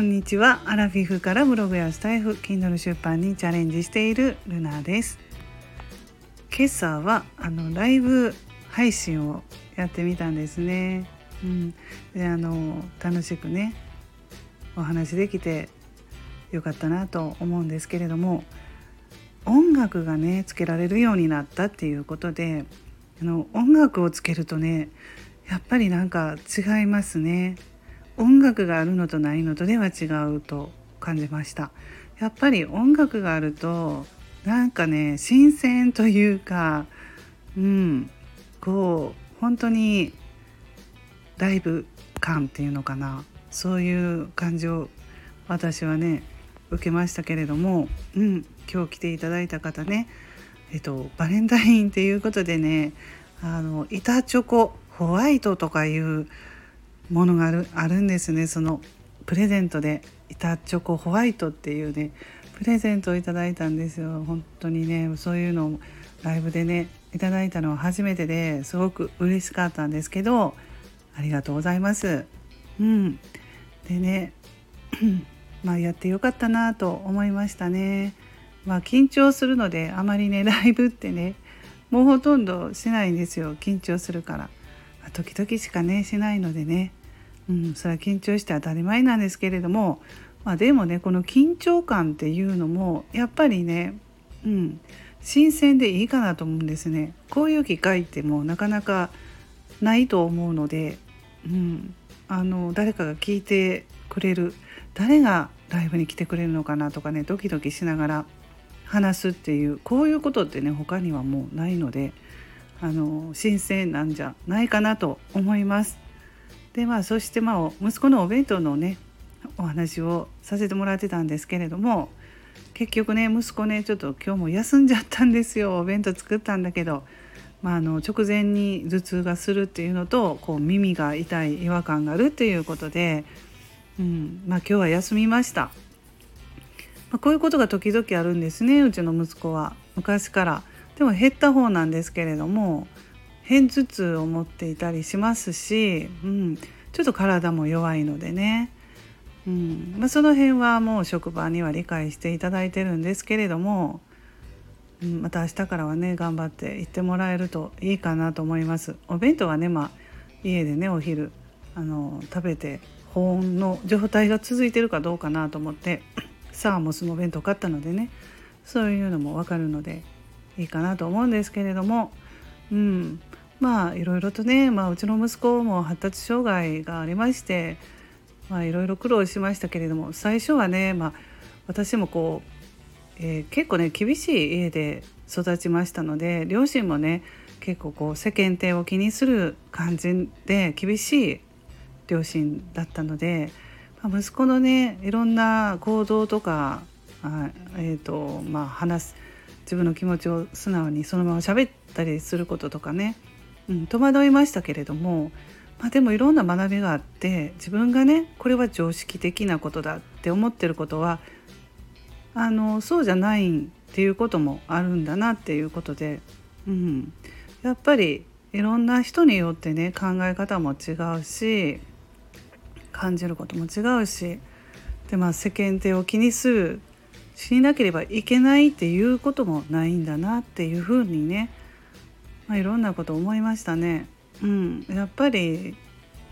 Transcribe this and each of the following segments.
こんにちは。アラフィフからブログやスタイフ Kindle 出版にチャレンジしているルナです。今朝はあのライブ配信をやってみたんですね。うん。であの楽しくねお話できてよかったなと思うんですけれども音楽がねつけられるようになったっていうことであの音楽をつけるとねやっぱりなんか違いますね。音楽があるのとないのとでは違うと感じました。やっぱり音楽があるとなんかね新鮮というかうんこう本当にライブ感っていうのかな。そういう感じを私はね受けましたけれども、うん、今日来ていただいた方ねえっとバレンタインっていうことでねあの板チョコホワイトとかいうものがあるあるんですね。そのプレゼントで板チョコホワイトっていうねプレゼントをいただいたんですよ。本当にねそういうのをライブでねいただいたのは初めてですごく嬉しかったんですけどありがとうございます。うん。でね まあやってよかったなと思いましたね。まあ緊張するのであまりねライブってねもうほとんどしないんですよ。緊張するから、時々しかねしないのでね。うん、それは緊張して当たり前なんですけれども、まあ、でもねこの緊張感っていうのもやっぱりね、うん、新鮮でいいかなと思うんですね。こういう機会ってもうなかなかないと思うので、うん、あの誰かが聞いてくれる誰がライブに来てくれるのかなとかねドキドキしながら話すっていうこういうことってね他にはもうないのであの新鮮なんじゃないかなと思います。でまあそしてまあ息子のお弁当のねお話をさせてもらってたんですけれども結局ね息子ねちょっと今日も休んじゃったんですよ。お弁当作ったんだけど、まあ、あの直前に頭痛がするっていうのとこう耳が痛い違和感があるっていうことで、うんまあ、今日は休みました、まあ、こういうことが時々あるんですねうちの息子は。昔から。でも減った方なんですけれども片頭痛を持っていたりしますし、うん、ちょっと体も弱いのでね、うん。まあ、その辺はもう職場には理解していただいてるんですけれども、うん、また明日からはね頑張って行ってもらえるといいかなと思います。お弁当はね、まあ、家でねお昼あの食べて保温の状態が続いてるかどうかなと思って サーモスの弁当買ったのでねそういうのも分かるのでいいかなと思うんですけれども、うん、まあいろいろとね、まあ、うちの息子も発達障害がありましてまあいろいろ苦労しましたけれども最初はね、まあ、私もこう、えー、結構ね厳しい家で育ちましたので両親もね結構こう世間体を気にする感じで厳しい両親だったので、まあ、息子のねいろんな行動とかあ、えーとまあ、話す自分の気持ちを素直にそのまま喋ったりすることとかねうん、戸惑いましたけれども、まあ、でもいろんな学びがあって自分がねこれは常識的なことだって思ってることはあのそうじゃないっていうこともあるんだなっていうことで、うん、やっぱりいろんな人によってね考え方も違うし感じることも違うしで、まあ、世間体を気にするしなければいけないっていうこともないんだなっていうふうにねまあ、いろんなこと思いましたね。うん、やっぱり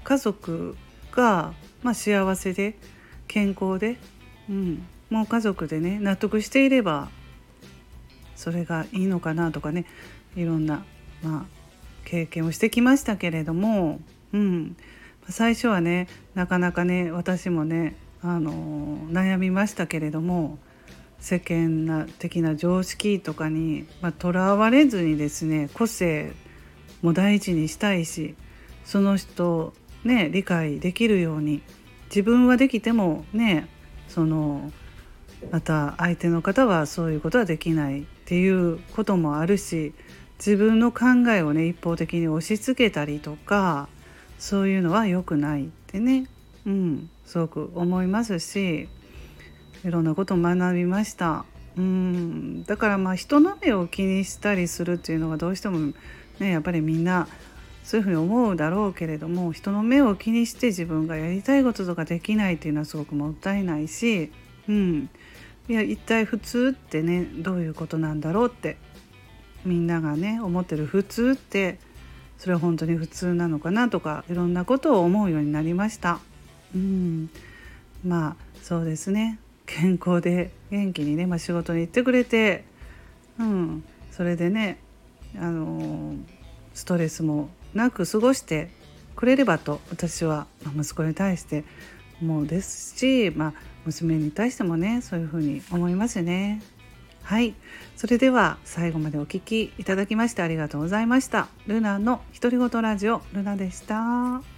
家族が、まあ、幸せで健康で、うん、もう家族でね納得していればそれがいいのかなとかねいろんな、まあ、経験をしてきましたけれども、うん、最初はねなかなかね私もねあの悩みましたけれども世間的な常識とかにとら、まあ、われずにですね個性も大事にしたいしその人ね理解できるように自分はできてもねそのまた相手の方はそういうことはできないっていうこともあるし自分の考えをね一方的に押し付けたりとかそういうのは良くないってね、うん、すごく思いますしいろんなことを学びました。うん。だからまあ人の目を気にしたりするっていうのはどうしてもねやっぱりみんなそういうふうに思うだろうけれども人の目を気にして自分がやりたいこととかできないっていうのはすごくもったいないし、うん、いや一体普通ってねどういうことなんだろうってみんながね思ってる普通ってそれは本当に普通なのかなとかいろんなことを思うようになりました。うん、まあそうですね。健康で元気にね、まあ、仕事に行ってくれて、うん、それでね、あのストレスもなく過ごしてくれればと私は息子に対して思うですし、まあ、娘に対してもねそういうふうに思いますね。はい。それでは最後までお聴きいただきましてありがとうございました。ルナの独り言ラジオルナでした。